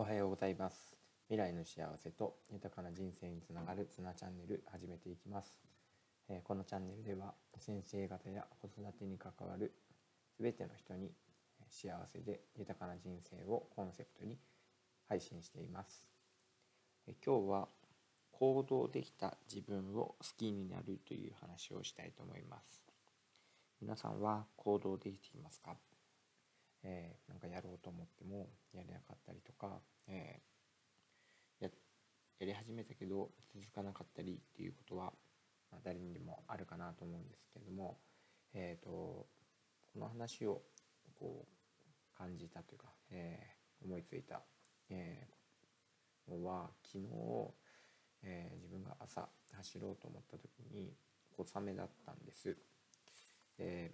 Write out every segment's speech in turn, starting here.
おはようございます。未来の幸せと豊かな人生につながるツナチャンネル始めていきます、えー、このチャンネルでは先生方や子育てに関わる全ての人に幸せで豊かな人生をコンセプトに配信しています、えー、今日は行動できた自分を好きになるという話をしたいと思います。皆さんは行動できていますか？えー、なんかやろうと思ってもやれなかったりとか、えー、ややり始めたけど続かなかったりっていうことは、まあ、誰にでもあるかなと思うんですけども、えーと、この話をこう感じたというか、えー、思いついた、えー、のは昨日、えー、自分が朝走ろうと思った時に小雨だったんです。で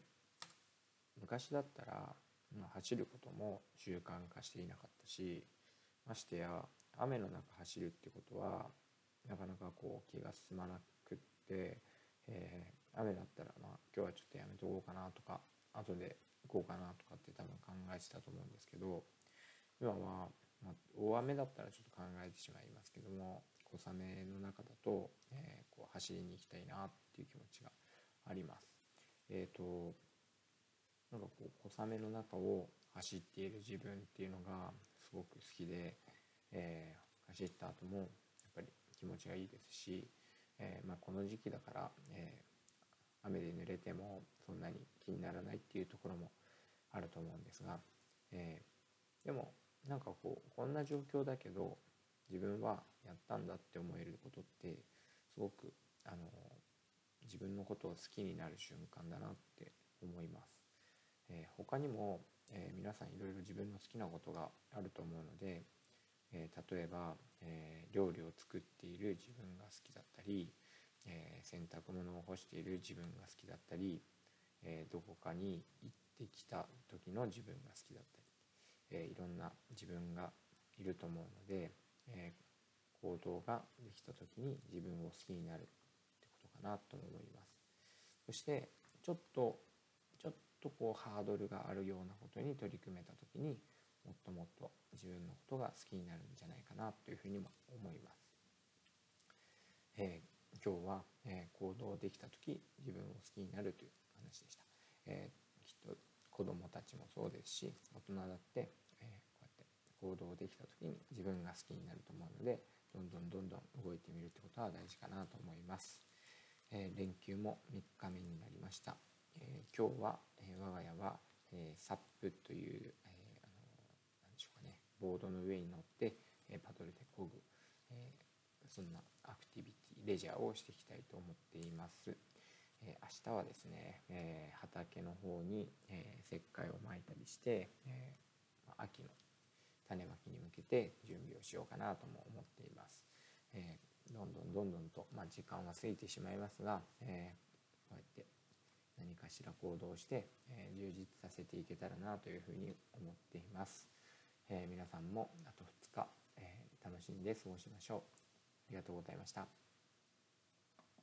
昔だったらまあ、走ることも習慣化していなかったしましてや雨の中走るってことはなかなかこう気が進まなくって、えー、雨だったらまあ今日はちょっとやめとこうかなとか後で行こうかなとかって多分考えてたと思うんですけど今は、まあ、大雨だったらちょっと考えてしまいますけども小雨の中だと、えー、こう走りに行きたいなっていう気持ちがあります。えーとなんかこう小雨の中を走っている自分っていうのがすごく好きで、えー、走った後もやっぱり気持ちがいいですし、えー、まあ、この時期だから、えー、雨で濡れてもそんなに気にならないっていうところもあると思うんですが、えでもなんかこうこんな状況だけど自分はやったんだって思えることってすごくあの自分のことを好きになる瞬間だなって思います。えー、他にも、えー、皆さんいろいろ自分の好きなことがあると思うので、えー、例えば、え料理を作っている自分が好きだったり、え洗濯物を干している自分が好きだったり、えどこかに行ってきた時の自分が好きだったり、えいろんな自分がいると思うので、え行動ができた時に自分を好きになるってことかなと思います。そしてちょっととこうハードルがあるようなことに取り組めた時にもっともっと自分のことが好きになるんじゃないかなというふうにも思います。えー、今日は、えー、行動できた時自分を好きになるという話でした。えー、きっと子どもたちもそうですし大人だって、えこうやって行動できた時に自分が好きになると思うのでどんどんどんどん動いてみるってことは大事かなと思います。え連休も3日目になりました。えー、今日は、えー、我が家は、えー、サップという、えー、あの何でしょうかねボードの上に乗って、えパドルで漕ぐ、えそんなアクティビティレジャーをしていきたいと思っています。え明日はですね、え畑の方に、え石灰をまいたりして、え秋の種まきに向けて準備をしようかなとも思っています。えどんどんどんどんと、まあ、時間は過ぎてしまいますが、えかしら行動して、えー、充実させていけたらなというふうに思っています。えー、皆さんもあと2日、えー、楽しんで過ごしましょう。ありがとうございました。